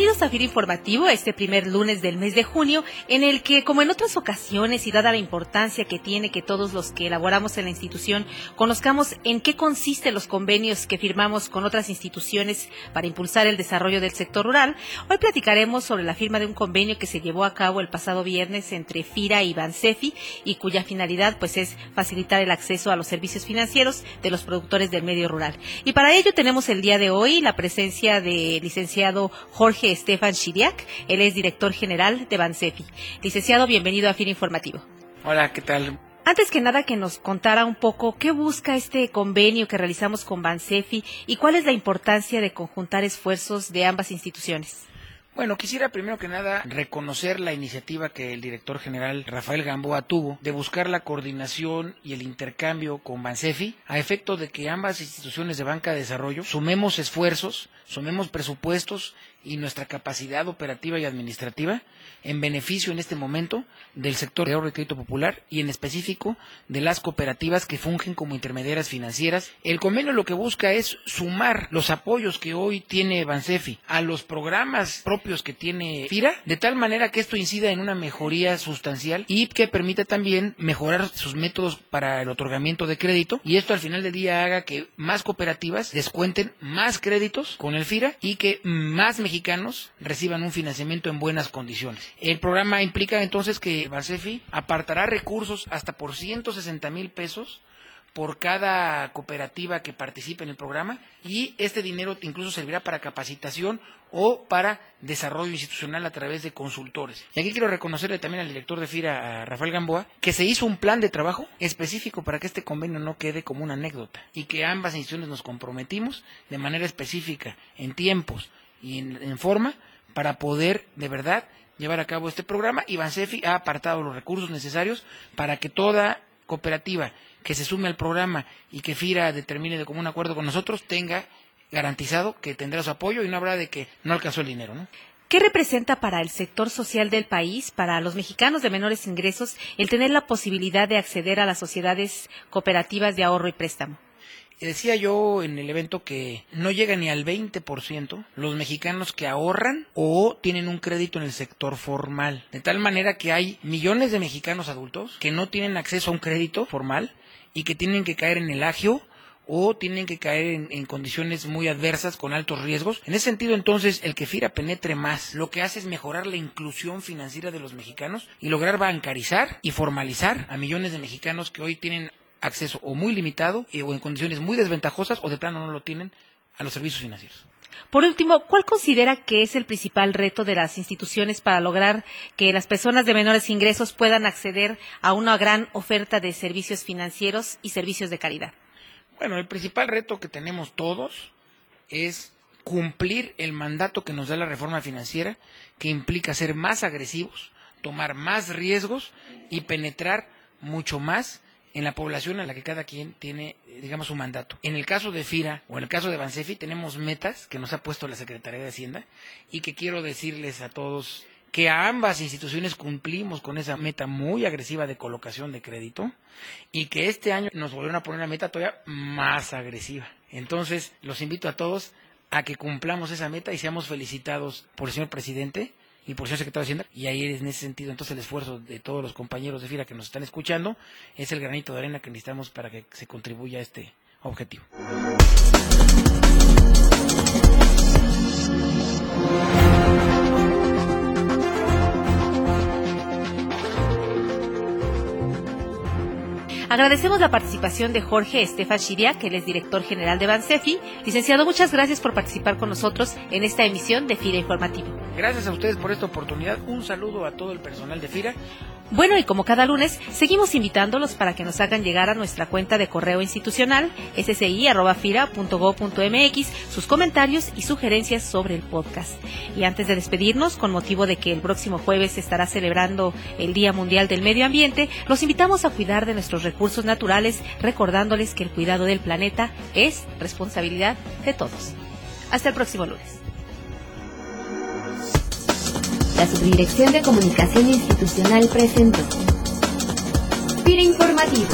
Bienvenidos a FIR Informativo, este primer lunes del mes de junio, en el que, como en otras ocasiones y dada la importancia que tiene que todos los que elaboramos en la institución conozcamos en qué consisten los convenios que firmamos con otras instituciones para impulsar el desarrollo del sector rural, hoy platicaremos sobre la firma de un convenio que se llevó a cabo el pasado viernes entre FIRA y Bansefi y cuya finalidad pues es facilitar el acceso a los servicios financieros de los productores del medio rural. Y para ello tenemos el día de hoy la presencia del licenciado Jorge Estefan Chiriac. Él es director general de Bansefi. Licenciado, bienvenido a FIR Informativo. Hola, ¿qué tal? Antes que nada, que nos contara un poco qué busca este convenio que realizamos con Bansefi y cuál es la importancia de conjuntar esfuerzos de ambas instituciones. Bueno, quisiera primero que nada reconocer la iniciativa que el director general Rafael Gamboa tuvo de buscar la coordinación y el intercambio con Bansefi a efecto de que ambas instituciones de banca de desarrollo sumemos esfuerzos, sumemos presupuestos y nuestra capacidad operativa y administrativa en beneficio en este momento del sector de ahorro y crédito popular y en específico de las cooperativas que fungen como intermediarias financieras. El convenio lo que busca es sumar los apoyos que hoy tiene Bansefi a los programas propios que tiene FIRA, de tal manera que esto incida en una mejoría sustancial y que permita también mejorar sus métodos para el otorgamiento de crédito y esto al final del día haga que más cooperativas descuenten más créditos con el FIRA y que más mexicanos reciban un financiamiento en buenas condiciones. El programa implica entonces que Bansefi apartará recursos hasta por 160 mil pesos por cada cooperativa que participe en el programa y este dinero incluso servirá para capacitación o para desarrollo institucional a través de consultores. Y aquí quiero reconocerle también al director de FIRA, a Rafael Gamboa, que se hizo un plan de trabajo específico para que este convenio no quede como una anécdota y que ambas instituciones nos comprometimos de manera específica, en tiempos y en, forma, para poder de verdad llevar a cabo este programa y Bansefi ha apartado los recursos necesarios para que toda cooperativa que se sume al programa y que FIRA determine de común acuerdo con nosotros tenga garantizado que tendrá su apoyo y no habrá de que no alcanzó el dinero, ¿no? ¿Qué representa para el sector social del país, para los mexicanos de menores ingresos, el tener la posibilidad de acceder a las sociedades cooperativas de ahorro y préstamo? Decía yo en el evento que no llega ni al 20% los mexicanos que ahorran o tienen un crédito en el sector formal. De tal manera que hay millones de mexicanos adultos que no tienen acceso a un crédito formal y que tienen que caer en el agio o tienen que caer en, condiciones muy adversas con altos riesgos. En ese sentido, entonces, el que FIRA penetre más, lo que hace es mejorar la inclusión financiera de los mexicanos y lograr bancarizar y formalizar a millones de mexicanos que hoy tienen acceso o muy limitado o en condiciones muy desventajosas o de plano no lo tienen a los servicios financieros. Por último, ¿cuál considera que es el principal reto de las instituciones para lograr que las personas de menores ingresos puedan acceder a una gran oferta de servicios financieros y servicios de calidad? Bueno, el principal reto que tenemos todos es cumplir el mandato que nos da la reforma financiera, que implica ser más agresivos, tomar más riesgos y penetrar mucho más en la población a la que cada quien tiene, digamos, su mandato. En el caso de FIRA o en el caso de Bansefi tenemos metas que nos ha puesto la Secretaría de Hacienda y que quiero decirles a todos que a ambas instituciones cumplimos con esa meta muy agresiva de colocación de crédito y que este año nos volvieron a poner una meta todavía más agresiva. Entonces, los invito a todos a que cumplamos esa meta y seamos felicitados por el señor presidente y por señor secretario de Hacienda. Y ahí en ese sentido, entonces el esfuerzo de todos los compañeros de FIRA que nos están escuchando es el granito de arena que necesitamos para que se contribuya a este objetivo. Agradecemos la participación de Jorge Estefan Chiria, que él es director general de Bansefi. Licenciado, muchas gracias por participar con nosotros en esta emisión de FIRA Informativo. Gracias a ustedes por esta oportunidad. Un saludo a todo el personal de FIRA. Bueno, y como cada lunes, seguimos invitándolos para que nos hagan llegar a nuestra cuenta de correo institucional ssi.fira.gov.mx sus comentarios y sugerencias sobre el podcast. Y antes de despedirnos, con motivo de que el próximo jueves se estará celebrando el Día Mundial del Medio Ambiente, los invitamos a cuidar de nuestros recursos naturales, recordándoles que el cuidado del planeta es responsabilidad de todos. Hasta el próximo lunes. La Subdirección de Comunicación Institucional presentó. Pira Informativo.